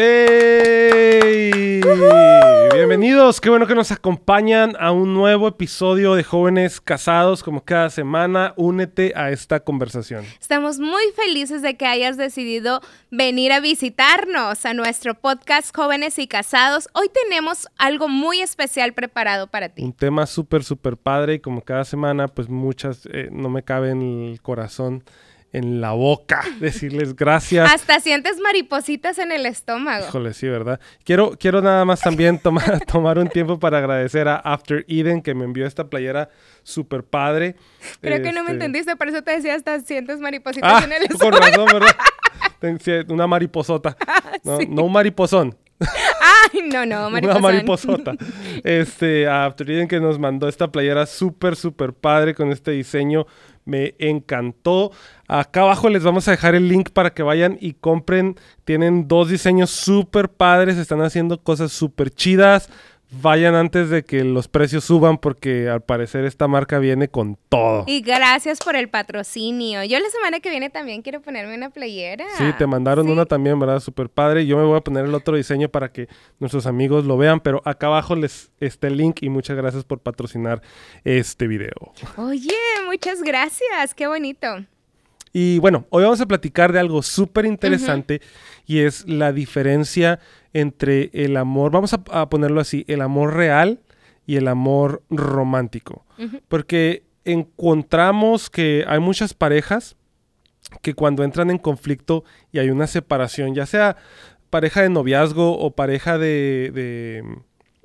¡Ey! Bienvenidos, qué bueno que nos acompañan a un nuevo episodio de Jóvenes Casados. Como cada semana, únete a esta conversación. Estamos muy felices de que hayas decidido venir a visitarnos a nuestro podcast Jóvenes y Casados. Hoy tenemos algo muy especial preparado para ti. Un tema súper, súper padre y como cada semana, pues muchas eh, no me cabe en el corazón en la boca, decirles gracias. Hasta sientes maripositas en el estómago. Híjole, sí, ¿verdad? Quiero, quiero nada más también tomar, tomar un tiempo para agradecer a After Eden que me envió esta playera súper padre. Creo que no me este entendiste, por eso te decía hasta sientes maripositas ah, en el estómago. Con razón, ¿verdad? Una mariposota. No, no un mariposón. Ay, no, no, mariposón. Una mariposota. Este, a After Eden que nos mandó esta playera súper, súper padre con este diseño me encantó. Acá abajo les vamos a dejar el link para que vayan y compren. Tienen dos diseños súper padres, están haciendo cosas súper chidas vayan antes de que los precios suban porque al parecer esta marca viene con todo. Y gracias por el patrocinio. Yo la semana que viene también quiero ponerme una playera. Sí, te mandaron una también, ¿verdad? Súper padre. Yo me voy a poner el otro diseño para que nuestros amigos lo vean, pero acá abajo les está el link y muchas gracias por patrocinar este video. Oye, muchas gracias. Qué bonito. Y bueno, hoy vamos a platicar de algo súper interesante y es la diferencia entre el amor, vamos a, ponerlo así, el amor real y el amor romántico. Porque encontramos que hay muchas parejas que cuando entran en conflicto y hay una separación, ya sea pareja de noviazgo o pareja de,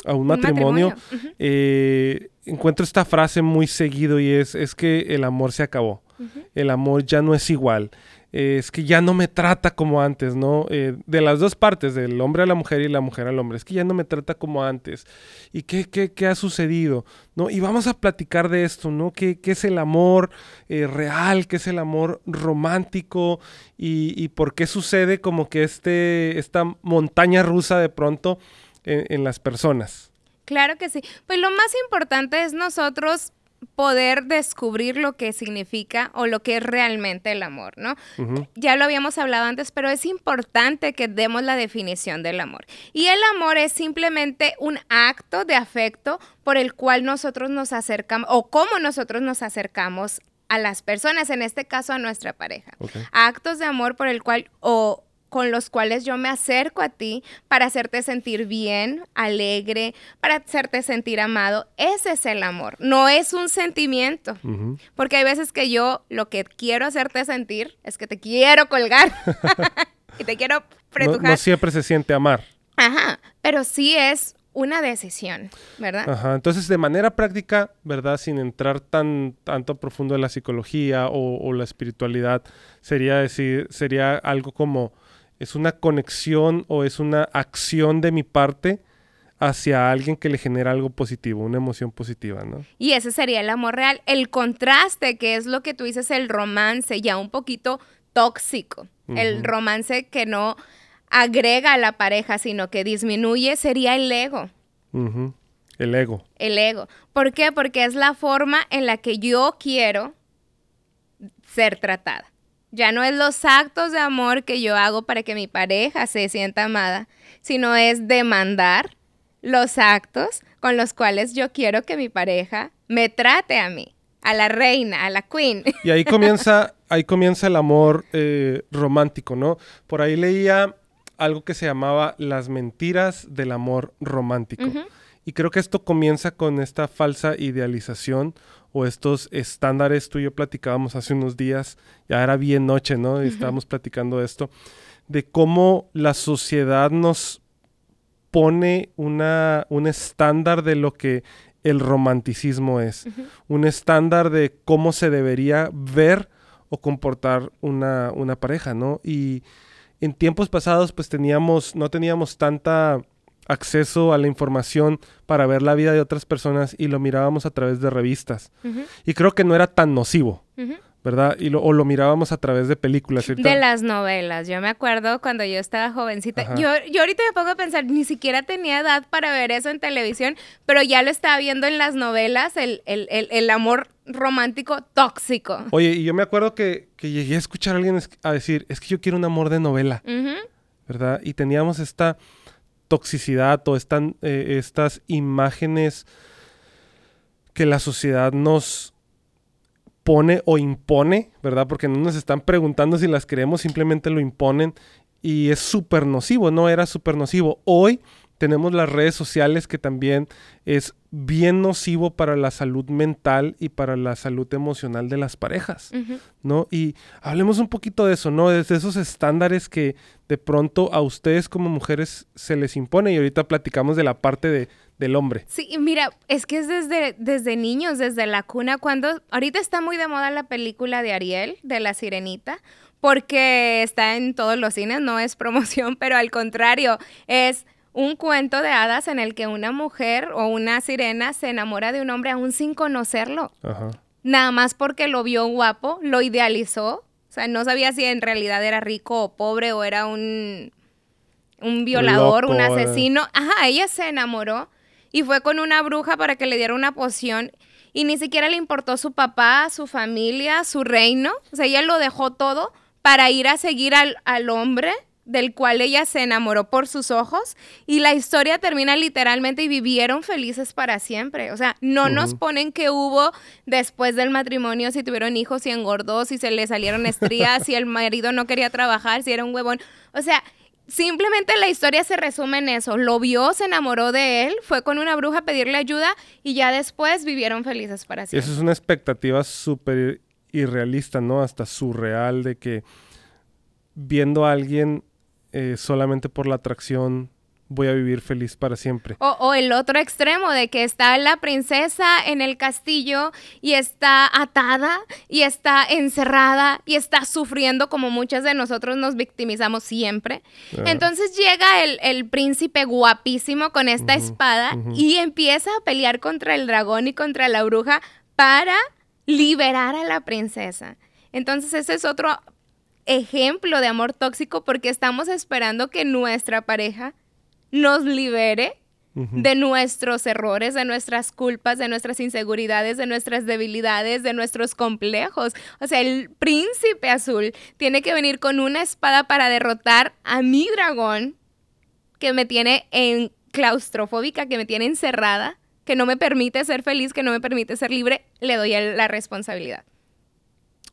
a un, matrimonio, eh, encuentro esta frase muy seguido y es, es que el amor se acabó, el amor ya no es igual, eh, es que ya no me trata como antes, ¿no? Eh, de las dos partes, del hombre a la mujer y la mujer al hombre, es que ya no me trata como antes. ¿Y qué, qué, qué ha sucedido? ¿No? Y vamos a platicar de esto, ¿no? ¿Qué, qué es el amor eh, real? ¿Qué es el amor romántico? Y, y, por qué sucede como que este, esta montaña rusa de pronto en, en las personas. Claro que sí. Pues lo más importante es nosotros poder descubrir lo que significa o lo que es realmente el amor, ¿no? Ya lo habíamos hablado antes, pero es importante que demos la definición del amor. Y el amor es simplemente un acto de afecto por el cual nosotros nos acercamos o cómo nosotros nos acercamos a las personas, en este caso a nuestra pareja. Actos de amor por el cual o con los cuales yo me acerco a ti para hacerte sentir bien, alegre, para hacerte sentir amado. Ese es el amor, no es un sentimiento. Porque hay veces que yo lo que quiero hacerte sentir es que te quiero colgar y te quiero pretujar. No, siempre se siente amar. Ajá, pero sí es una decisión, ¿verdad? Ajá, entonces de manera práctica, ¿verdad? Sin entrar tan tanto profundo en la psicología o, o la espiritualidad, sería decir, sería algo como es una conexión o es una acción de mi parte hacia alguien que le genera algo positivo, una emoción positiva, ¿no? Y ese sería el amor real. El contraste, que es lo que tú dices, el romance, ya un poquito tóxico. El romance que no agrega a la pareja, sino que disminuye, sería el ego. El ego. El ego. ¿Por qué? Porque es la forma en la que yo quiero ser tratada. Ya no es los actos de amor que yo hago para que mi pareja se sienta amada, sino es demandar los actos con los cuales yo quiero que mi pareja me trate a mí, a la reina, a la queen. Y ahí comienza, ahí comienza el amor eh, romántico, ¿no? Por ahí leía algo que se llamaba las mentiras del amor romántico. Y creo que esto comienza con esta falsa idealización o estos estándares, tú y yo platicábamos hace unos días, ya era bien noche, ¿no? Y estábamos platicando esto, de cómo la sociedad nos pone una, un estándar de lo que el romanticismo es, un estándar de cómo se debería ver o comportar una, una pareja, ¿no? Y en tiempos pasados pues teníamos, no teníamos tanta acceso a la información para ver la vida de otras personas y lo mirábamos a través de revistas. Y creo que no era tan nocivo. ¿verdad? Y lo, o lo mirábamos a través de películas. De las novelas. Yo me acuerdo cuando yo estaba jovencita. Yo, yo ahorita me pongo a pensar, ni siquiera tenía edad para ver eso en televisión, pero ya lo estaba viendo en las novelas, el, el, el, amor romántico tóxico. Oye, y yo me acuerdo que, que, llegué a escuchar a alguien a decir, es que yo quiero un amor de novela. ¿verdad? Y teníamos esta toxicidad o eh, estas imágenes que la sociedad nos pone o impone, ¿verdad? Porque no nos están preguntando si las queremos, simplemente lo imponen y es súper nocivo, no era súper nocivo. Hoy tenemos las redes sociales que también es bien nocivo para la salud mental y para la salud emocional de las parejas, ¿no? Y hablemos un poquito de eso, ¿no? De esos estándares que de pronto a ustedes como mujeres se les impone y ahorita platicamos de la parte de, del hombre. Sí, mira, es que es desde, desde niños, desde la cuna, cuando ahorita está muy de moda la película de Ariel, de la sirenita, porque está en todos los cines, no es promoción, pero al contrario, es un cuento de hadas en el que una mujer o una sirena se enamora de un hombre aún sin conocerlo. Nada más porque lo vio guapo, lo idealizó. O sea, no sabía si en realidad era rico o pobre o era un, un violador, un asesino. Ajá, ella se enamoró y fue con una bruja para que le diera una poción y ni siquiera le importó su papá, su familia, su reino. O sea, ella lo dejó todo para ir a seguir al, al hombre del cual ella se enamoró por sus ojos y la historia termina literalmente y vivieron felices para siempre. O sea, no nos ponen que hubo después del matrimonio si tuvieron hijos, si engordó, si se le salieron estrías, si el marido no quería trabajar, si era un huevón. O sea, simplemente la historia se resume en eso. Lo vio, se enamoró de él, fue con una bruja a pedirle ayuda y ya después vivieron felices para siempre. Eso es una expectativa súper irrealista, ¿no? Hasta surreal de que viendo a alguien eh, solamente por la atracción voy a vivir feliz para siempre. O, el otro extremo de que está la princesa en el castillo y está atada y está encerrada y está sufriendo como muchas de nosotros nos victimizamos siempre. Entonces llega el, príncipe guapísimo con esta espada y empieza a pelear contra el dragón y contra la bruja para liberar a la princesa. Entonces ese es otro ejemplo de amor tóxico porque estamos esperando que nuestra pareja nos libere de nuestros errores, de nuestras culpas, de nuestras inseguridades, de nuestras debilidades, de nuestros complejos. O sea, el príncipe azul tiene que venir con una espada para derrotar a mi dragón que me tiene en claustrofóbica, que me tiene encerrada, que no me permite ser feliz, que no me permite ser libre, le doy la responsabilidad.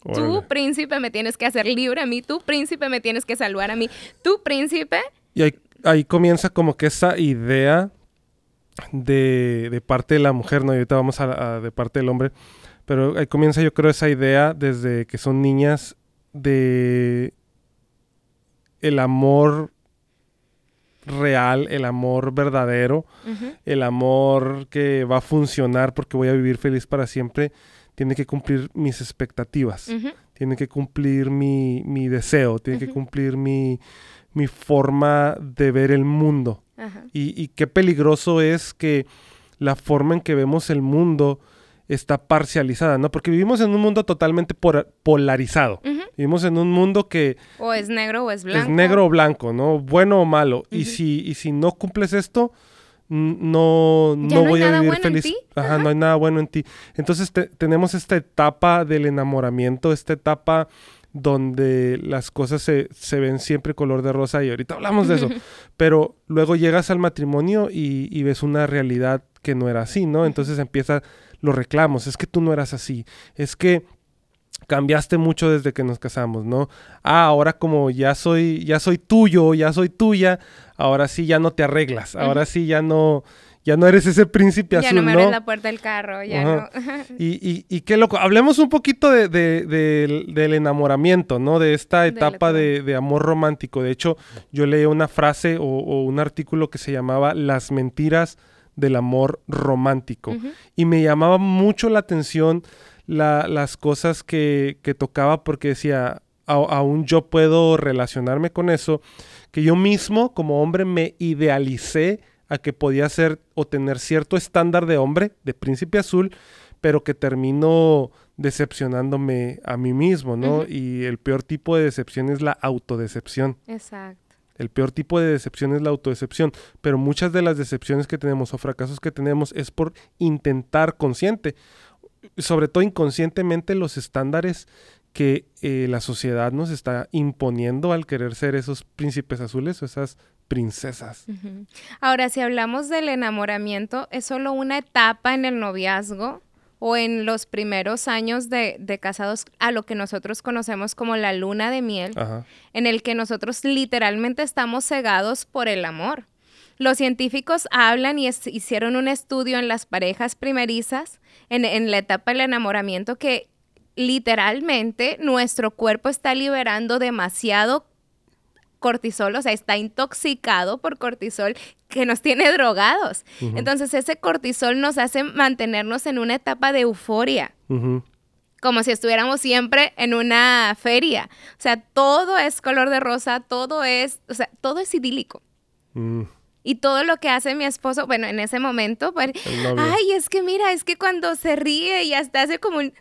Tú, príncipe, me tienes que hacer libre a mí. Tú, príncipe, me tienes que salvar a mí. Tú, príncipe. Y ahí, comienza como que esa idea de, parte de la mujer, ¿no? Y ahorita vamos a, de parte del hombre. Pero ahí comienza, yo creo, esa idea desde que son niñas de el amor real, el amor verdadero, el amor que va a funcionar porque voy a vivir feliz para siempre tiene que cumplir mis expectativas, tiene que cumplir mi, deseo, tiene que cumplir mi, forma de ver el mundo. Y, qué peligroso es que la forma en que vemos el mundo está parcializada, ¿no? Porque vivimos en un mundo totalmente polarizado. Vivimos en un mundo que... O es negro o es blanco. Es negro o blanco, ¿no? Bueno o malo. y, si, y si no cumples esto, no, no, voy a vivir feliz. Ajá, no hay nada bueno en ti. Entonces tenemos esta etapa del enamoramiento, esta etapa donde las cosas se, ven siempre color de rosa y ahorita hablamos de eso. Pero luego llegas al matrimonio y, y, ves una realidad que no era así, ¿no? Entonces empiezan los reclamos, es que tú no eras así, es que cambiaste mucho desde que nos casamos, ¿no? Ah, ahora como ya soy, ya soy tuyo, ya soy tuya, ahora sí ya no te arreglas, ahora sí ya no, ya no eres ese príncipe azul, Ya no me abres la puerta del carro, ya no. y, y, qué loco, hablemos un poquito de, del enamoramiento, ¿no? De esta etapa de, amor romántico. De hecho, yo leí una frase o, un artículo que se llamaba Las mentiras del amor romántico. Y me llamaba mucho la atención las cosas que, que tocaba porque decía, aún yo puedo relacionarme con eso, que yo mismo como hombre me idealicé a que podía ser o tener cierto estándar de hombre, de príncipe azul, pero que termino decepcionándome a mí mismo, ¿no? Y el peor tipo de decepción es la autodecepción. Exacto. El peor tipo de decepción es la autodecepción, pero muchas de las decepciones que tenemos o fracasos que tenemos es por intentar consciente sobre todo inconscientemente, los estándares que eh, la sociedad nos está imponiendo al querer ser esos príncipes azules o esas princesas. Ahora, si hablamos del enamoramiento, ¿es solo una etapa en el noviazgo o en los primeros años de, casados a lo que nosotros conocemos como la luna de miel, en el que nosotros literalmente estamos cegados por el amor? Los científicos hablan y hicieron un estudio en las parejas primerizas, en, en la etapa del enamoramiento, que literalmente nuestro cuerpo está liberando demasiado cortisol, o sea, está intoxicado por cortisol que nos tiene drogados. Entonces ese cortisol nos hace mantenernos en una etapa de euforia. Como si estuviéramos siempre en una feria. O sea, todo es color de rosa, todo es, o sea, todo es idílico. Mm. Y todo lo que hace mi esposo, bueno, en ese momento, pues, ay, es que mira, es que cuando se ríe y hasta hace como un...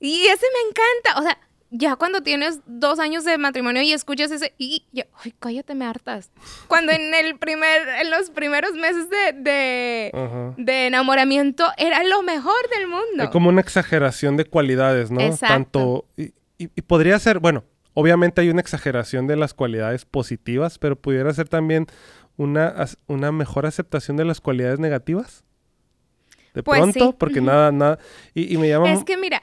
y ese me encanta. O sea, ya cuando tienes dos años de matrimonio y escuchas ese, y ya, ay, cállate, me hartas. Cuando en el primer, en los primeros meses de, de, enamoramiento era lo mejor del mundo. Es como una exageración de cualidades, ¿no? Tanto, y, y, podría ser, bueno, obviamente hay una exageración de las cualidades positivas, pero pudiera ser también una, una mejor aceptación de las cualidades negativas de pues pronto, porque nada, nada. Y, me llama. Es que mira.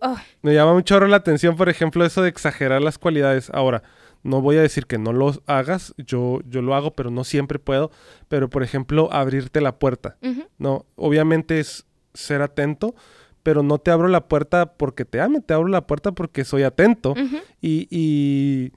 Oh. Me llama mucho la atención, por ejemplo, eso de exagerar las cualidades. Ahora, no voy a decir que no lo hagas, yo, yo lo hago, pero no siempre puedo. Pero, por ejemplo, abrirte la puerta. No, obviamente es ser atento, pero no te abro la puerta porque te ame, te abro la puerta porque soy atento. y, y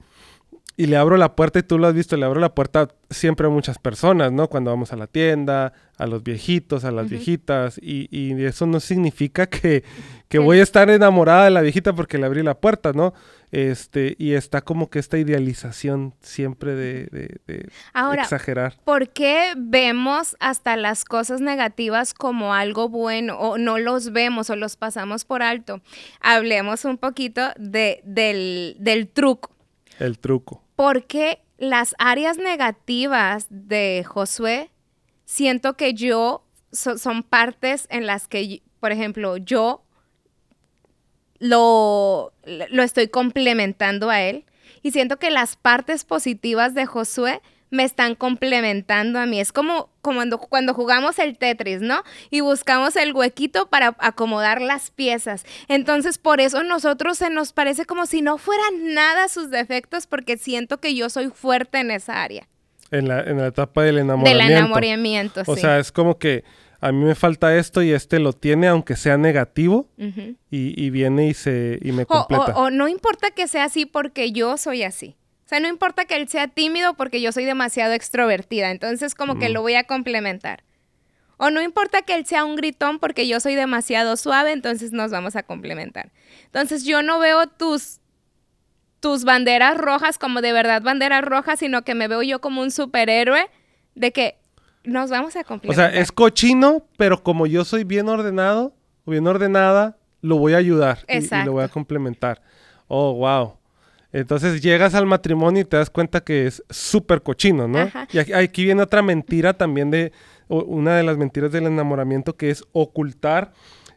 y le abro la puerta, y tú lo has visto, le abro la puerta siempre a muchas personas, ¿no? Cuando vamos a la tienda, a los viejitos, a las viejitas, y, y, eso no significa que, que voy a estar enamorada de la viejita porque le abrí la puerta, ¿no? Este, y está como que esta idealización siempre de, de, de Ahora, exagerar. ¿Por qué vemos hasta las cosas negativas como algo bueno o no los vemos o los pasamos por alto? Hablemos un poquito de, del, del truco. El truco. Porque las áreas negativas de Josué, siento que yo son partes en las que, por ejemplo, yo lo, lo estoy complementando a él. Y siento que las partes positivas de Josué me están complementando a mí. Es como, cuando, cuando jugamos el Tetris, ¿no? Y buscamos el huequito para acomodar las piezas. Entonces, por eso nosotros se nos parece como si no fueran nada sus defectos, porque siento que yo soy fuerte en esa área. En la, en la etapa del enamoramiento. Del enamoramiento, O sea, es como que a mí me falta esto y este lo tiene, aunque sea negativo, y, viene y, se, y me completa. o no importa que sea así porque yo soy así sea, no importa que él sea tímido porque yo soy demasiado extrovertida, entonces como que lo voy a complementar. O no importa que él sea un gritón porque yo soy demasiado suave, entonces nos vamos a complementar. Entonces yo no veo tus tus banderas rojas como de verdad banderas rojas, sino que me veo yo como un superhéroe de que nos vamos a complementar. O sea, es cochino, pero como yo soy bien ordenado o bien ordenada, lo voy a ayudar y, y, lo voy a complementar. Oh, wow. Entonces llegas al matrimonio y te das cuenta que es súper cochino, ¿no? Y aquí, viene otra mentira también de, una de las mentiras del enamoramiento que es ocultar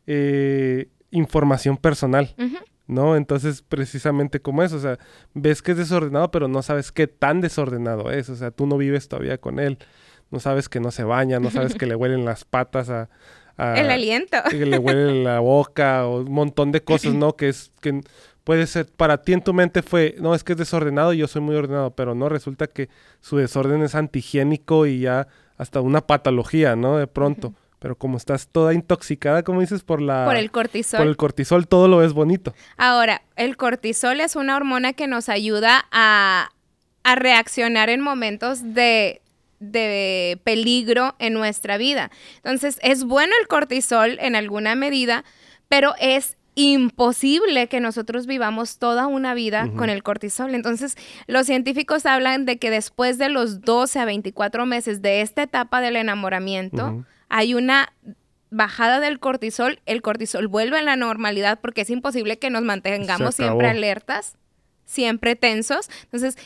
eh, información personal. ¿no? Entonces, precisamente como eso, o sea, ves que es desordenado, pero no sabes qué tan desordenado es, o sea, tú no vives todavía con él, no sabes que no se baña, no sabes que le huelen las patas a... el aliento. Que le huele la boca, o un montón de cosas, ¿no? Que es, que puede ser, para ti en tu mente fue, no, es que es desordenado y yo soy muy ordenado, pero no, resulta que su desorden es antihigiénico y ya hasta una patología, ¿no? De pronto. Pero como estás toda intoxicada, como dices, por la... Por el cortisol. Por el cortisol todo lo ves bonito. Ahora, el cortisol es una hormona que nos ayuda a, a reaccionar en momentos de, de peligro en nuestra vida. Entonces, es bueno el cortisol en alguna medida, pero es imposible que nosotros vivamos toda una vida con el cortisol. Entonces, los científicos hablan de que después de los 12 a 24 meses de esta etapa del enamoramiento, hay una bajada del cortisol, el cortisol vuelve a la normalidad porque es imposible que nos mantengamos siempre alertas, siempre tensos. Entonces,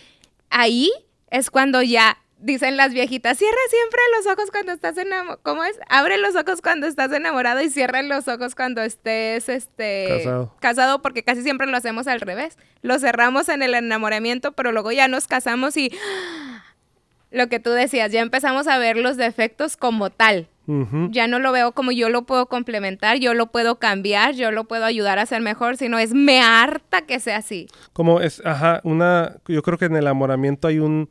ahí es cuando ya dicen las viejitas, cierra siempre los ojos cuando estás enamorado. ¿Cómo es? Abre los ojos cuando estás enamorado y cierra los ojos cuando estés este Casado. casado, porque casi siempre lo hacemos al revés. Lo cerramos en el enamoramiento, pero luego ya nos casamos y lo que tú decías, ya empezamos a ver los defectos como tal. Ya no lo veo como yo lo puedo complementar, yo lo puedo cambiar, yo lo puedo ayudar a ser mejor, sino es me harta que sea así. Como es, ajá, una, yo creo que en el enamoramiento hay un,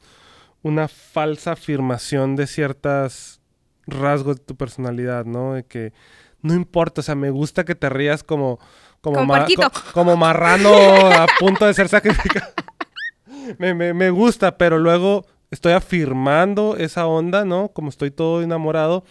una falsa afirmación de ciertas rasgos de tu personalidad, ¿no? De que no importa, o sea, me gusta que te rías como, como, Como ma- puerquito. co- como marrano a punto de ser sacrificado. me, me, me gusta, pero luego estoy afirmando esa onda, ¿no? Como estoy todo enamorado,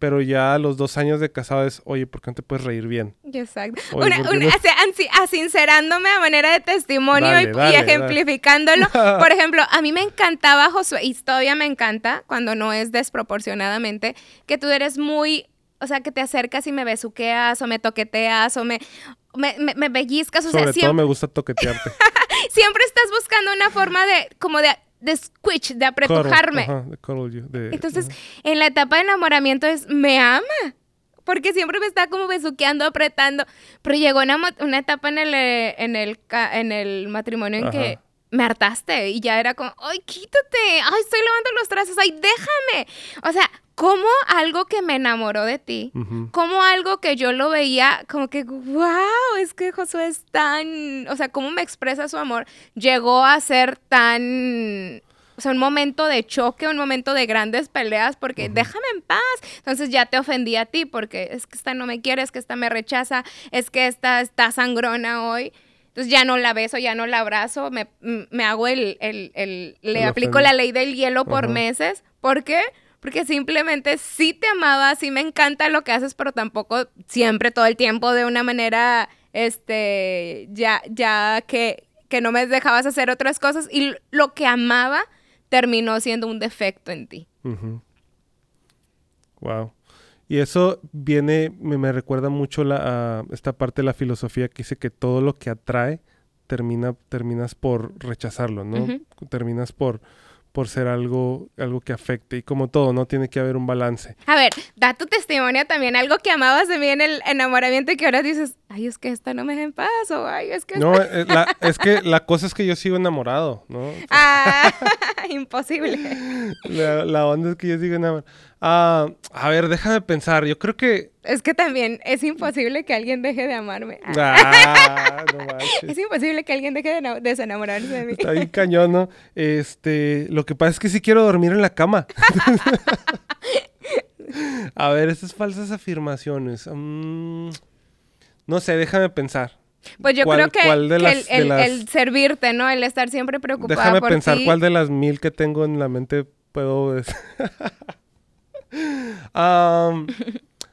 pero ya a los dos años de casado es, oye, ¿por qué no te puedes reír bien? Exacto. Oye, Una- ¿por qué una- no? ansi- asincerándome a manera de testimonio y- Dale, y, dale, dale. ejemplificándolo. Por ejemplo, a mí me encantaba Josué, y todavía me encanta, cuando no es desproporcionadamente, que tú eres muy, o sea, que te acercas y me besuqueas o me toqueteas o me, me, me- me pellizcas, o Sobre sea, todo siempre, me gusta toquetearte. siempre estás buscando una forma de, como de, de squish, de apretujarme. Cuddle, ajá, de cuddle you, de- Entonces, en la etapa de enamoramiento es, me ama. Porque siempre me está como besuqueando, apretando. Pero llegó una, una etapa en el, eh, en, el, en el matrimonio en que me hartaste y ya era como, ay, quítate, ay, estoy lavando los trazos, ay, déjame. O sea, como algo que me enamoró de ti, Ujú. como algo que yo lo veía como que, wow, es que Josué es tan, o sea, cómo me expresa su amor, llegó a ser tan, o sea, un momento de choque, un momento de grandes peleas, porque déjame en paz. Entonces ya te ofendí a ti, porque es que esta no me quiere, es que esta me rechaza, es que esta está sangrona hoy. Entonces ya no la beso, ya no la abrazo, me, me hago el, el, el- le aplico la ley del hielo por meses. ¿Por qué? Porque simplemente sí te amaba, sí me encanta lo que haces, pero tampoco siempre, todo el tiempo, de una manera, este, ya, ya que, que no me dejabas hacer otras cosas. Y lo que amaba terminó siendo un defecto en ti. Wow. Y eso viene, me, me recuerda mucho la, a esta parte de la filosofía que dice que todo lo que atrae termina, terminas por rechazarlo, ¿no? Terminas por, por ser algo, algo que afecte. Y como todo, ¿no? Tiene que haber un balance. A ver, da tu testimonio también, algo que amabas de mí en el enamoramiento y que ahora dices, ay, es que esta no me deja en paz, o ay, es que. No, eh, la- es que la cosa es que yo sigo enamorado, ¿no? Ah, imposible. La, la onda es que yo sigo enamorado. Ah, a ver, déjame pensar. Yo creo que... Es que también es imposible que alguien deje de amarme. Ah, Ah, no manches. Es imposible que alguien deje de ena- desenamorarse de mí. Está bien cañón, ¿no? Este, lo que pasa es que sí quiero dormir en la cama. A ver, estas falsas afirmaciones. mm, no sé, déjame pensar. Pues yo ¿Cuál- creo que, cuál de que las- el, de el- las- el servirte, ¿no? El estar siempre preocupada Déjame por pensar ti. cuál de las mil que tengo en la mente puedo...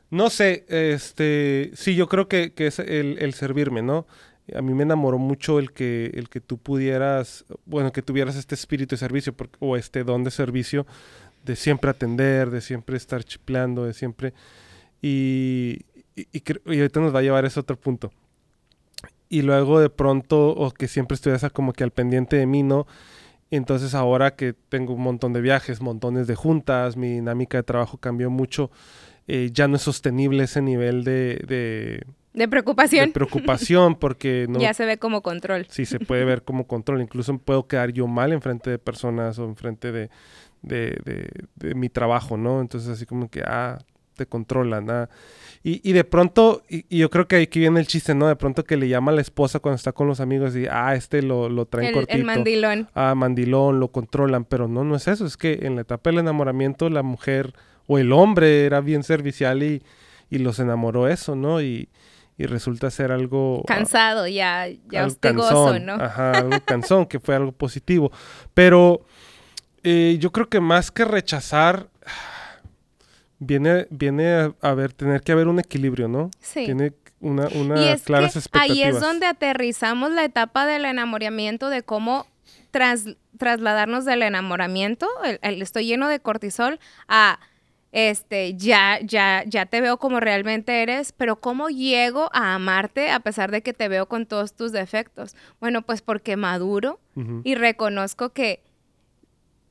no sé, este... Sí, yo creo que, que es el, el servirme, ¿no? A mí me enamoró mucho el que, el que tú pudieras, bueno, que tuvieras este espíritu de servicio porque- o este don de servicio de siempre atender, de siempre estar chipleando, de siempre... Y, y, y ahorita nos va a llevar a ese otro punto. Y luego de pronto, o que siempre estuvieras como que al pendiente de mí, ¿no? Entonces ahora que tengo un montón de viajes, montones de juntas, mi dinámica de trabajo cambió mucho, eh, ya no es sostenible ese nivel de, de, De de preocupación. preocupación porque no, Ya se ve como control. sí se puede ver como control. Incluso puedo quedar yo mal enfrente de personas o enfrente de, de, de, de mi trabajo, ¿no? Entonces así como que, ah, te controlan, ah. Y, y de pronto, y, y yo creo que aquí viene el chiste, ¿no? De pronto que le llama a la esposa cuando está con los amigos y, ah, este lo, lo traen El, cortito. el mandilón. Ah, mandilón, lo controlan, pero no, no es eso. Es que en la etapa del enamoramiento la mujer o el hombre era bien servicial y, y los enamoró eso, ¿no? Y, y resulta ser algo... ah, Cansado, ya, ya algo hostigoso, ¿no? Ajá, algo cansón, que fue algo positivo. Pero eh, yo creo que más que rechazar, viene, viene a, a ver, tener que haber un equilibrio, ¿no? Sí. Tiene una, una Y es claras que expectativas. ahí es donde aterrizamos la etapa del enamoramiento, de cómo tras- trasladarnos del enamoramiento, el, el estoy lleno de cortisol, a este, ya, ya, ya te veo como realmente eres, pero ¿cómo llego a amarte a pesar de que te veo con todos tus defectos? Bueno, pues porque maduro y reconozco que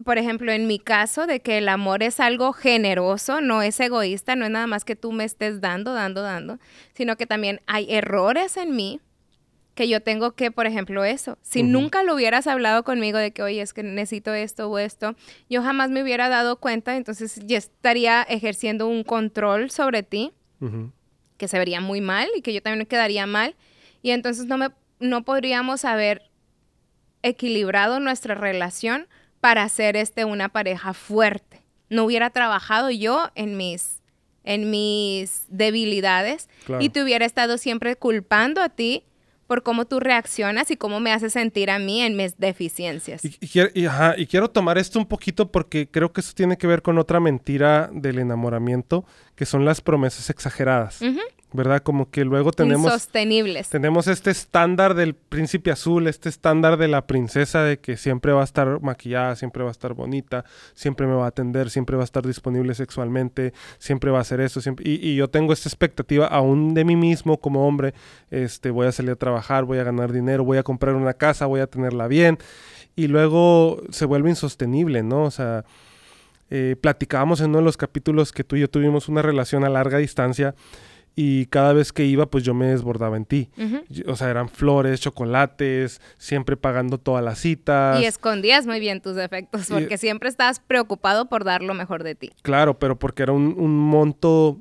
por ejemplo, en mi caso, de que el amor es algo generoso, no es egoísta, no es nada más que tú me estés dando, dando, dando, sino que también hay errores en mí que yo tengo que, por ejemplo, eso. Si nunca lo hubieras hablado conmigo de que, oye, es que necesito esto o esto, yo jamás me hubiera dado cuenta, entonces ya estaría ejerciendo un control sobre ti, que se vería muy mal y que yo también me quedaría mal. Y entonces no, me, no podríamos haber equilibrado nuestra relación para hacer este una pareja fuerte. No hubiera trabajado yo en mis en mis debilidades y te hubiera estado siempre culpando a ti por cómo tú reaccionas y cómo me hace sentir a mí en mis deficiencias. Y, y, quiero tomar esto un poquito porque creo que eso tiene que ver con otra mentira del enamoramiento, que son las promesas exageradas. ¿Verdad? Como que luego tenemos... Insostenibles. Tenemos este estándar del príncipe azul, este estándar de la princesa de que siempre va a estar maquillada, siempre va a estar bonita, siempre me va a atender, siempre va a estar disponible sexualmente, siempre va a hacer eso. Siempre... Y, y, yo tengo esta expectativa aún de mí mismo como hombre, este, voy a salir a trabajar, voy a ganar dinero, voy a comprar una casa, voy a tenerla bien. Y luego se vuelve insostenible, ¿no? O sea... Eh, platicábamos en uno de los capítulos que tú y yo tuvimos una relación a larga distancia y cada vez que iba, pues yo me desbordaba en ti. O sea, eran flores, chocolates, siempre pagando todas las citas. Y escondías muy bien tus defectos, porque siempre estabas preocupado por dar lo mejor de ti. Claro, pero porque era un, monto,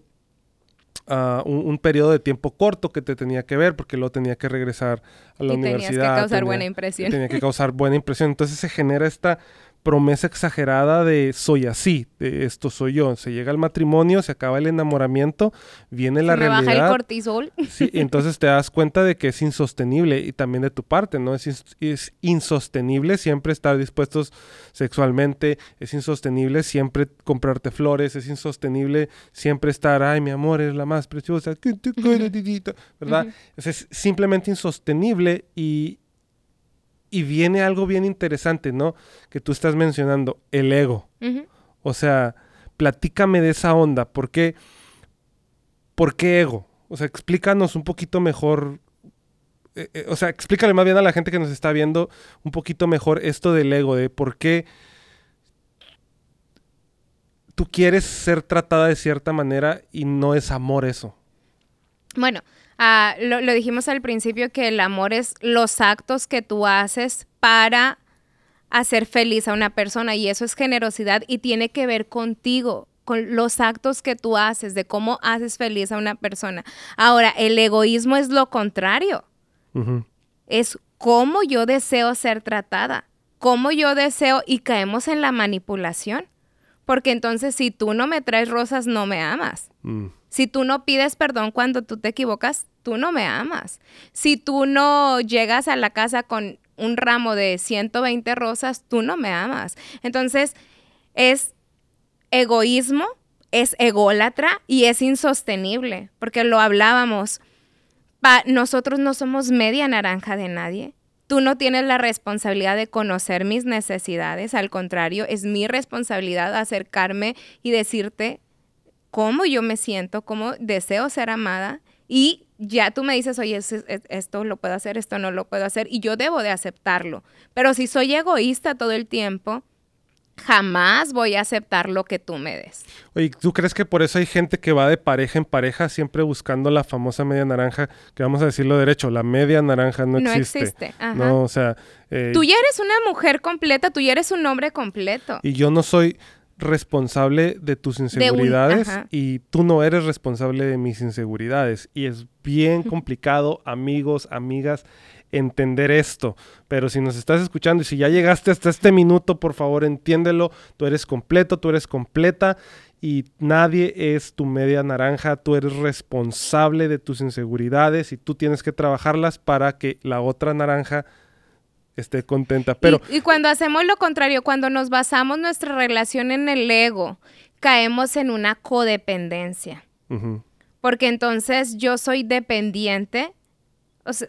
uh, un, periodo de tiempo corto que te tenía que ver, porque luego tenía que regresar a la universidad. Tenías que causar buena impresión. Tenía que causar buena impresión. Entonces se genera esta promesa exagerada de soy así, de esto soy yo. Se llega al matrimonio, se acaba el enamoramiento, viene la realidad. Me baja el cortisol. Sí, entonces te das cuenta de que es insostenible y también de tu parte, ¿no? Es, es insostenible siempre estar dispuestos sexualmente, es insostenible siempre comprarte flores, es insostenible siempre estar, ay, mi amor, es la más preciosa, ¿verdad? Es simplemente insostenible y, y viene algo bien interesante, ¿no? Que tú estás mencionando, el ego. O sea, platícame de esa onda. ¿Por qué, ¿Por qué ego? O sea, explícanos un poquito mejor. Eh, eh, o sea, explícale más bien a la gente que nos está viendo un poquito mejor esto del ego, de por qué tú quieres ser tratada de cierta manera y no es amor eso. Bueno, Ah, lo, dijimos al principio que el amor es los actos que tú haces para hacer feliz a una persona y eso es generosidad y tiene que ver contigo, con los actos que tú haces, de cómo haces feliz a una persona. Ahora, el egoísmo es lo contrario. Es cómo yo deseo ser tratada, cómo yo deseo y caemos en la manipulación. Porque entonces si tú no me traes rosas, no me amas. Mm. Si tú no pides perdón cuando tú te equivocas, tú no me amas. Si tú no llegas a la casa con un ramo de 120 rosas, tú no me amas. Entonces, es egoísmo, es ególatra y es insostenible, porque lo hablábamos. nosotros no somos media naranja de nadie. Tú no tienes la responsabilidad de conocer mis necesidades, al contrario, es mi responsabilidad acercarme y decirte cómo yo me siento, cómo deseo ser amada y ya tú me dices, oye, esto lo puedo hacer, esto no lo puedo hacer y yo debo de aceptarlo. Pero si soy egoísta todo el tiempo, jamás voy a aceptar lo que tú me des. Oye, ¿tú crees que por eso hay gente que va de pareja en pareja siempre buscando la famosa media naranja? Que vamos a decirlo derecho, la media naranja no, existe. No existe. No, o sea... Eh, tú ya eres una mujer completa, tú ya eres un hombre completo. Y yo no soy responsable de tus inseguridades y tú no eres responsable de mis inseguridades. Y es bien complicado, amigos, amigas, entender esto. Pero si nos estás escuchando y si ya llegaste hasta este minuto, por favor, entiéndelo. Tú eres completo, tú eres completa y nadie es tu media naranja. Tú eres responsable de tus inseguridades y tú tienes que trabajarlas para que la otra naranja esté contenta. Pero... Y, cuando hacemos lo contrario, cuando nos basamos nuestra relación en el ego, caemos en una codependencia. Porque entonces yo soy dependiente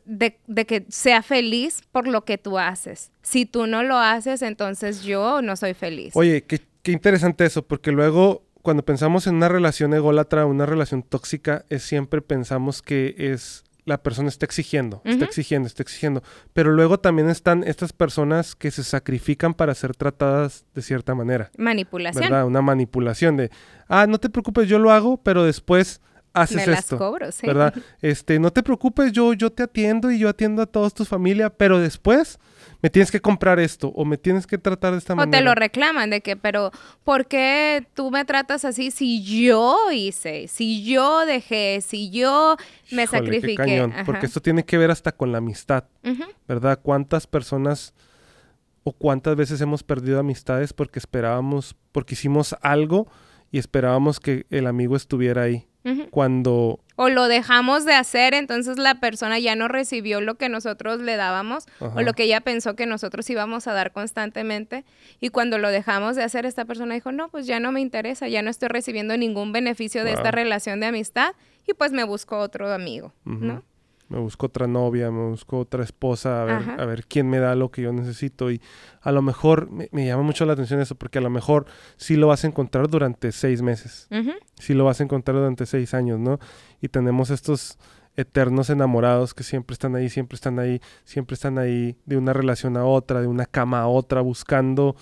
de, que sea feliz por lo que tú haces. Si tú no lo haces, entonces yo no soy feliz. Oye, qué, qué interesante eso, porque luego cuando pensamos en una relación ególatra, una relación tóxica, es siempre pensamos que es la persona está exigiendo, está exigiendo, está exigiendo. Pero luego también están estas personas que se sacrifican para ser tratadas de cierta manera. Manipulación. ¿Verdad? Una manipulación de, ah, no te preocupes, yo lo hago, pero después haces Me esto. las cobro, sí. ¿Verdad? Este, no te preocupes, yo, yo te atiendo y yo atiendo a toda tu familia, pero después me tienes que comprar esto o me tienes que tratar de esta o manera. te lo reclaman de que, pero ¿por qué tú me tratas así si yo hice, si yo dejé, si yo me Híjole, qué sacrifiqué? cañón, porque esto tiene que ver hasta con la amistad. ¿verdad? ¿Cuántas personas o cuántas veces hemos perdido amistades porque esperábamos, porque hicimos algo y esperábamos que el amigo estuviera ahí? Cuando O lo dejamos de hacer, entonces la persona ya no recibió lo que nosotros le dábamos Ajá. o lo que ella pensó que nosotros íbamos a dar constantemente. Y cuando lo dejamos de hacer, esta persona dijo, no, pues ya no me interesa, ya no estoy recibiendo ningún beneficio de esta relación de amistad y pues me busco otro amigo, ¿no? Me busco otra novia, me busco otra esposa, a ver, Ajá. a ver quién me da lo que yo necesito. Y a lo mejor me, me llama mucho la atención eso, porque a lo mejor sí lo vas a encontrar durante seis meses. Ujú. sí lo vas a encontrar durante seis años, ¿no? Y tenemos estos eternos enamorados que siempre están ahí, siempre están ahí, siempre están ahí, de una relación a otra, de una cama a otra, buscando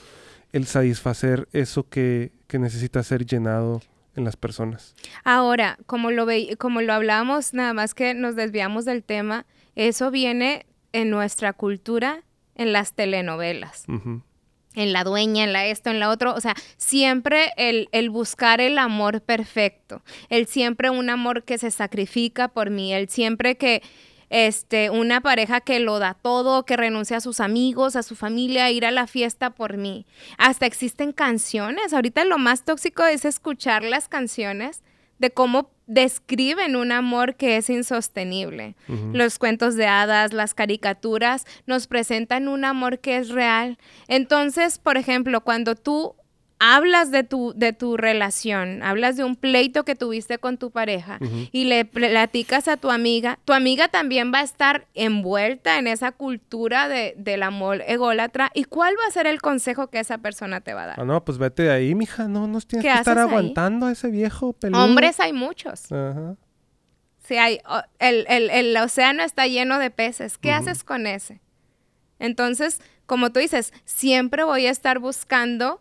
el satisfacer eso que, que necesita ser llenado en las personas. Ahora, como lo, ve, como lo hablábamos, nada más que nos desviamos del tema, eso viene en nuestra cultura, en las telenovelas, en la dueña, en la esto, en la otro. O sea, siempre el, el buscar el amor perfecto, el siempre un amor que se sacrifica por mí, el siempre que este, una pareja que lo da todo, que renuncia a sus amigos, a su familia, a ir a la fiesta por mí. Hasta existen canciones. Ahorita lo más tóxico es escuchar las canciones de cómo describen un amor que es insostenible. Los cuentos de hadas, las caricaturas nos presentan un amor que es real. Entonces, por ejemplo, cuando tú hablas de tu, de tu relación, hablas de un pleito que tuviste con tu pareja y le platicas a tu amiga, tu amiga también va a estar envuelta en esa cultura de, del amor ególatra. ¿Y cuál va a ser el consejo que esa persona te va a dar? Ah, no, pues vete de ahí, mija, no nos tienes ¿Qué que estar ahí? aguantando a ese viejo peludo. Hombres hay muchos. Ajá. Si hay, el, el- el océano está lleno de peces. ¿Qué haces con ese? Entonces, como tú dices, siempre voy a estar buscando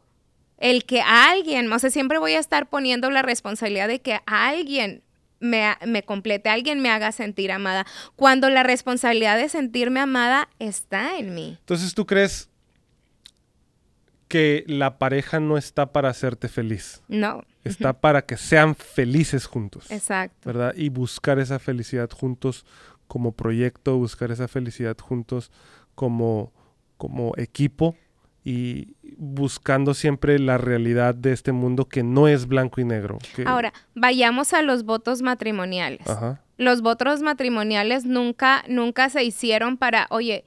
el que alguien, o sea, siempre voy a estar poniendo la responsabilidad de que alguien me, me complete, alguien me haga sentir amada, cuando la responsabilidad de sentirme amada está en mí. Entonces, ¿tú crees que la pareja no está para hacerte feliz? No, Está para que sean felices juntos. exacto. ¿verdad? Y buscar esa felicidad juntos como proyecto, buscar esa felicidad juntos como, como equipo y buscando siempre la realidad de este mundo que no es blanco y negro. que- Ahora, vayamos a los votos matrimoniales. Ajá. los votos matrimoniales nunca, nunca se hicieron para, oye,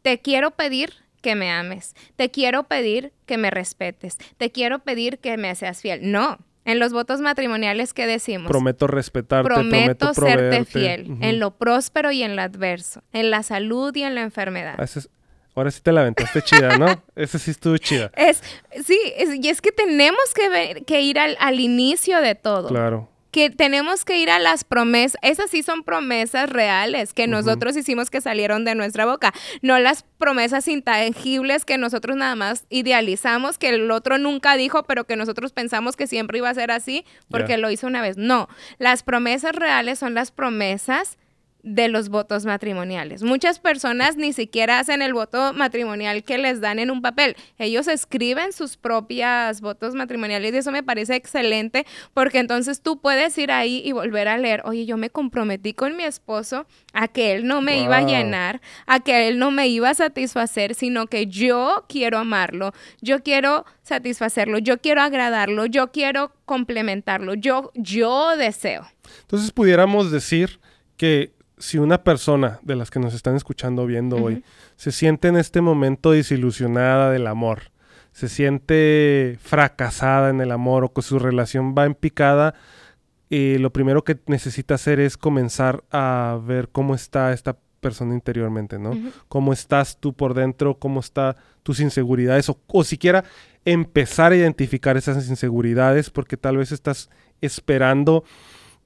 te quiero pedir que me ames, te quiero pedir que me respetes, te quiero pedir que me seas fiel. No, en los votos matrimoniales, ¿qué decimos? Prometo respetarte, Prometo prometo, serte proveerte. fiel en lo próspero y en lo adverso, en la salud y en la enfermedad. Ese es- Ahora sí te la aventaste chida, ¿no? Esa sí estuvo chida. Es, sí, es- y es que tenemos que, ver- que ir al, al inicio de todo. Claro. que tenemos que ir a las promesas, esas sí son promesas reales que nosotros hicimos que salieron de nuestra boca, no las promesas intangibles que nosotros nada más idealizamos, que el otro nunca dijo, pero que nosotros pensamos que siempre iba a ser así porque lo hizo una vez. No, las promesas reales son las promesas de los votos matrimoniales. Muchas personas ni siquiera hacen el voto matrimonial que les dan en un papel. Ellos escriben sus propias votos matrimoniales y eso me parece excelente porque entonces tú puedes ir ahí y volver a leer, oye, yo me comprometí con mi esposo a que él no me iba a llenar, a que él no me iba a satisfacer, sino que yo quiero amarlo, yo quiero satisfacerlo, yo quiero agradarlo, yo quiero complementarlo, yo, yo deseo. Entonces pudiéramos decir que si una persona de las que nos están escuchando o viendo hoy se siente en este momento desilusionada del amor, se siente fracasada en el amor o que su relación va en picada, eh, lo primero que necesita hacer es comenzar a ver cómo está esta persona interiormente, ¿no? Cómo estás tú por dentro, cómo están tus inseguridades o, o siquiera empezar a identificar esas inseguridades porque tal vez estás esperando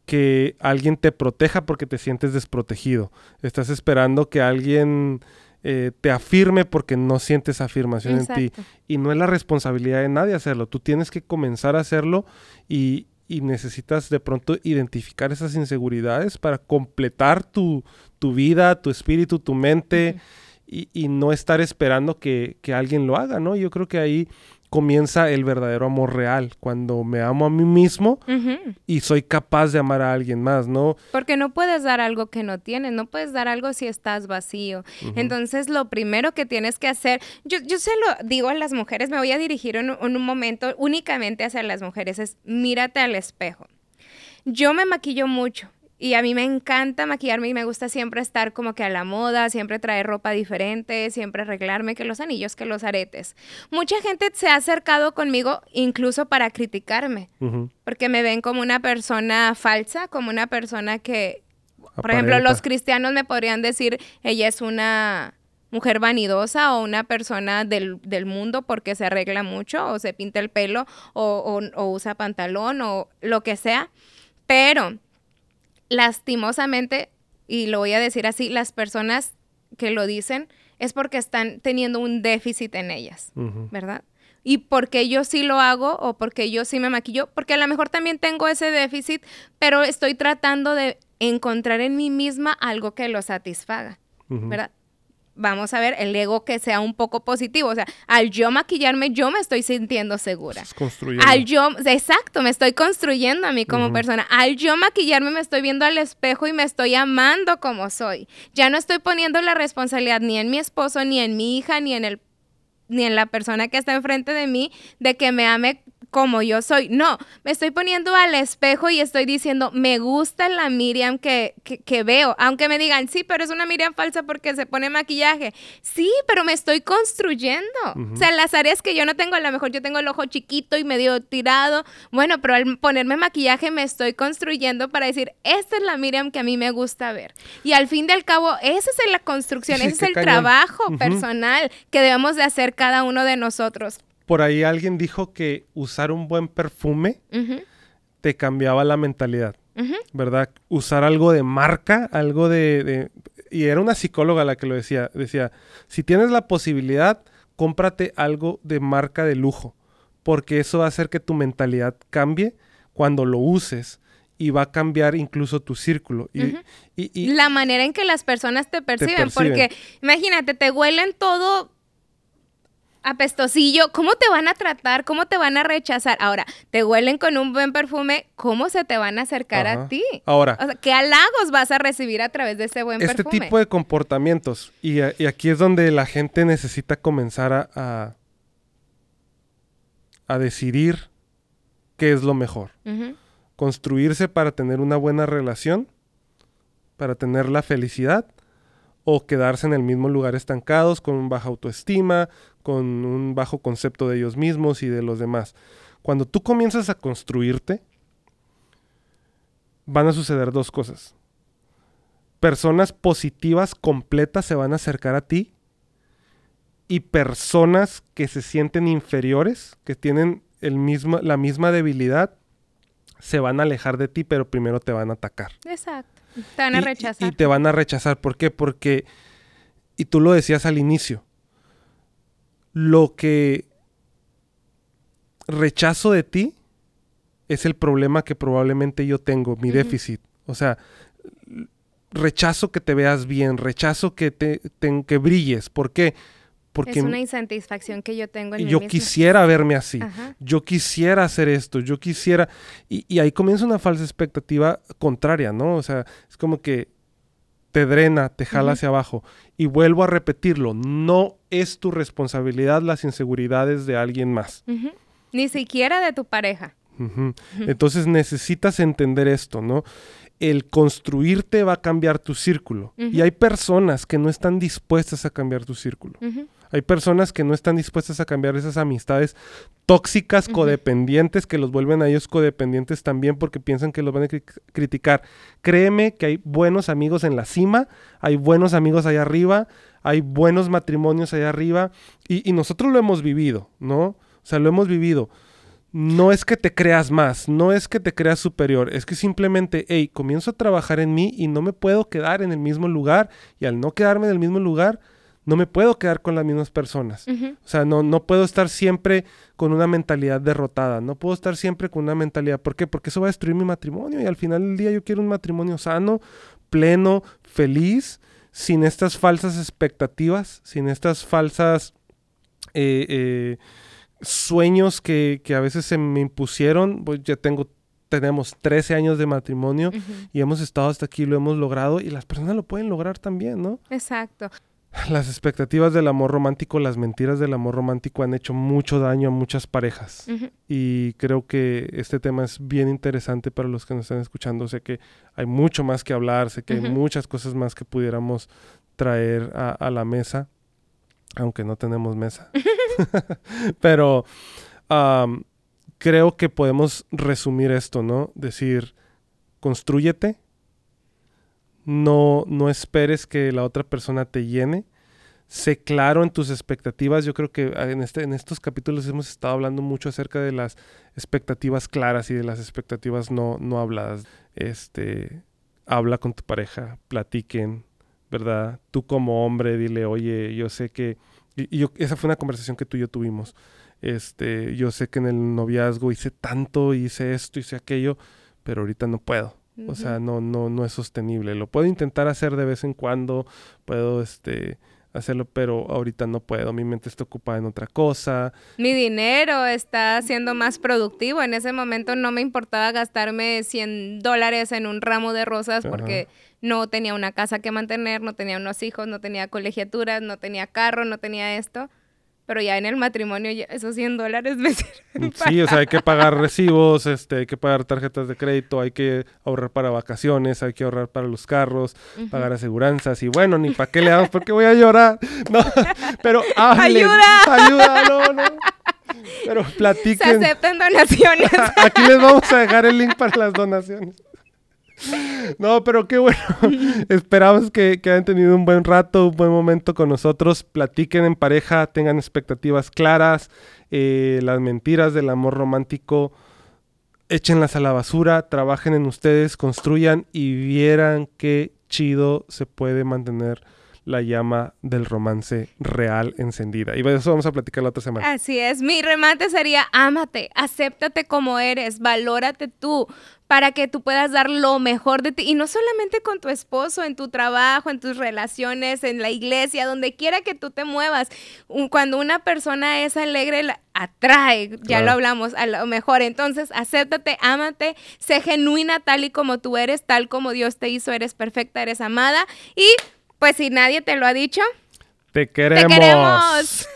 que alguien te proteja porque te sientes desprotegido. Estás esperando que alguien eh, te afirme porque no sientes afirmación en ti. Y no es la responsabilidad de nadie hacerlo. Tú tienes que comenzar a hacerlo y, necesitas de pronto identificar esas inseguridades para completar tu, vida, tu espíritu, tu mente y, no estar esperando que, que, alguien lo haga, ¿no? Yo creo que ahí comienza el verdadero amor real, cuando me amo a mí mismo y soy capaz de amar a alguien más, ¿no? Porque no puedes dar algo que no tienes, no puedes dar algo si estás vacío. Entonces, lo primero que tienes que hacer, yo, yo se lo digo a las mujeres, me voy a dirigir en un momento únicamente hacia las mujeres, es mírate al espejo. Yo me maquillo mucho, y a mí me encanta maquillarme y me gusta siempre estar como que a la moda, siempre traer ropa diferente, siempre arreglarme, que los anillos, que los aretes. Mucha gente se ha acercado conmigo incluso para criticarme, porque me ven como una persona falsa, como una persona que, por ejemplo, los cristianos me podrían decir, ella es una mujer vanidosa o una persona del, mundo porque se arregla mucho o se pinta el pelo o, o usa pantalón o lo que sea. Pero lastimosamente, y lo voy a decir así, las personas que lo dicen es porque están teniendo un déficit en ellas, ¿verdad? Y porque yo sí lo hago o porque yo sí me maquillo, porque a lo mejor también tengo ese déficit, pero estoy tratando de encontrar en mí misma algo que lo satisfaga, ¿verdad? Vamos a ver, el ego que sea un poco positivo. O sea, al yo maquillarme, yo me estoy sintiendo segura. construyendo. Al yo, exacto, me estoy construyendo a mí como persona. Al yo maquillarme, me estoy viendo al espejo y me estoy amando como soy. Ya no estoy poniendo la responsabilidad ni en mi esposo, ni en mi hija, ni en el ni en la persona que está enfrente de mí de que me ame como yo soy. No, me estoy poniendo al espejo y estoy diciendo, me gusta la Miriam que, que, veo. Aunque me digan, sí, pero es una Miriam falsa porque se pone maquillaje. Sí, pero me estoy construyendo. O sea, las áreas que yo no tengo, a lo mejor yo tengo el ojo chiquito y medio tirado. Bueno, pero al ponerme maquillaje me estoy construyendo para decir, esta es la Miriam que a mí me gusta ver. Y al fin del cabo, esa es la construcción, ese es el trabajo personal que debemos de hacer cada uno de nosotros por ahí alguien dijo que usar un buen perfume te cambiaba la mentalidad, ¿verdad? Usar algo de marca, algo de, Y era una psicóloga la que lo decía. Decía, si tienes la posibilidad, cómprate algo de marca de lujo, porque eso va a hacer que tu mentalidad cambie cuando lo uses y va a cambiar incluso tu círculo. Y, la manera en que las personas te perciben, porque imagínate, te huelen todo apestosillo, ¿cómo te van a tratar? ¿Cómo te van a rechazar? Ahora, te huelen con un buen perfume, ¿cómo se te van a acercar a ti? Ahora, ¿qué halagos vas a recibir a través de ese buen este perfume? Este tipo de comportamientos, y, aquí es donde la gente necesita comenzar a, a, decidir qué es lo mejor. Construirse para tener una buena relación, para tener la felicidad o quedarse en el mismo lugar estancados con baja autoestima, con un bajo concepto de ellos mismos y de los demás. Cuando tú comienzas a construirte, van a suceder dos cosas. Personas positivas completas se van a acercar a ti y personas que se sienten inferiores, que tienen el mismo, la misma debilidad, se van a alejar de ti, pero primero te van a atacar. Exacto. Te van a rechazar. Y, te van a rechazar. ¿Por qué? Porque, y tú lo decías al inicio, lo que rechazo de ti es el problema que probablemente yo tengo, mi déficit. O sea, rechazo que te veas bien, rechazo que te, que brilles. ¿Por qué? es una insatisfacción que yo tengo en Yo quisiera verme así. Yo quisiera hacer esto. Yo quisiera. Y, ahí comienza una falsa expectativa contraria, ¿no? O sea, es como que te drena, te jala hacia abajo. Y vuelvo a repetirlo: no es tu responsabilidad las inseguridades de alguien más. Ni siquiera de tu pareja. Entonces necesitas entender esto, ¿no? el construirte va a cambiar tu círculo. Y hay personas que no están dispuestas a cambiar tu círculo. Hay personas que no están dispuestas a cambiar esas amistades tóxicas, codependientes, que los vuelven a ellos codependientes también porque piensan que los van a criticar. Créeme que hay buenos amigos en la cima, hay buenos amigos allá arriba, hay buenos matrimonios allá arriba y, y nosotros lo hemos vivido, ¿no? O sea, lo hemos vivido. no es que te creas más, no es que te creas superior, es que simplemente, hey, comienzo a trabajar en mí y no me puedo quedar en el mismo lugar y al no quedarme en el mismo lugar, no me puedo quedar con las mismas personas. O sea, no, no puedo estar siempre con una mentalidad derrotada, no puedo estar siempre con una mentalidad, ¿por qué? Porque eso va a destruir mi matrimonio y al final del día yo quiero un matrimonio sano, pleno, feliz, sin estas falsas expectativas, sin estas falsas... Eh, eh, sueños que, a veces se me impusieron, pues ya tengo, tenemos 13 años de matrimonio y hemos estado hasta aquí, lo hemos logrado y las personas lo pueden lograr también, ¿no? Exacto. Las expectativas del amor romántico, las mentiras del amor romántico han hecho mucho daño a muchas parejas. Y creo que este tema es bien interesante para los que nos están escuchando. Sé que hay mucho más que hablar, sé que hay muchas cosas más que pudiéramos traer a la mesa aunque no tenemos mesa. Pero creo que podemos resumir esto, ¿no? Decir, construyete, no, no esperes que la otra persona te llene, sé claro en tus expectativas. Yo creo que en, este, en estos capítulos hemos estado hablando mucho acerca de las expectativas claras y de las expectativas no, no habladas. Este, habla con tu pareja, platiquen, ¿verdad? Tú como hombre dile, oye, yo sé que, y, esa fue una conversación que tú y yo tuvimos, este, yo sé que en el noviazgo hice tanto, hice esto, hice aquello, pero ahorita no puedo. O sea, no, no, no es sostenible. Lo puedo intentar hacer de vez en cuando, puedo, este, hacerlo, pero ahorita no puedo. Mi mente está ocupada en otra cosa. Mi dinero está siendo más productivo. En ese momento no me importaba gastarme 100 dólares en un ramo de rosas porque no tenía una casa que mantener, no tenía unos hijos, no tenía colegiaturas, no tenía carro, no tenía esto. Pero ya en el matrimonio esos 100 dólares me sirven Sí, o sea, hay que pagar recibos, este, hay que pagar tarjetas de crédito, hay que ahorrar para vacaciones, hay que ahorrar para los carros, pagar aseguranzas y bueno, ni para qué le damos porque voy a llorar. No, pero ¡Ayuda! ¡Ayuda! No, no. Pero platiquen. Se aceptan donaciones. Aquí les vamos a dejar el link para las donaciones. No, pero qué bueno. Esperamos que, que, hayan tenido un buen rato, un buen momento con nosotros. Platiquen en pareja, tengan expectativas claras. Eh, las mentiras del amor romántico, échenlas a la basura, trabajen en ustedes, construyan y vieran qué chido se puede mantener la llama del romance real encendida. Y de eso vamos a platicar la otra semana. Así es. Mi remate sería, ámate, acéptate como eres, valórate tú para que tú puedas dar lo mejor de ti. Y no solamente con tu esposo, en tu trabajo, en tus relaciones, en la iglesia, donde quiera que tú te muevas. Cuando una persona es alegre, la atrae, ya lo hablamos, a lo mejor. Entonces, acéptate, ámate, sé genuina tal y como tú eres, tal como Dios te hizo, eres perfecta, eres amada. Y pues si nadie te lo ha dicho, te queremos. Te queremos.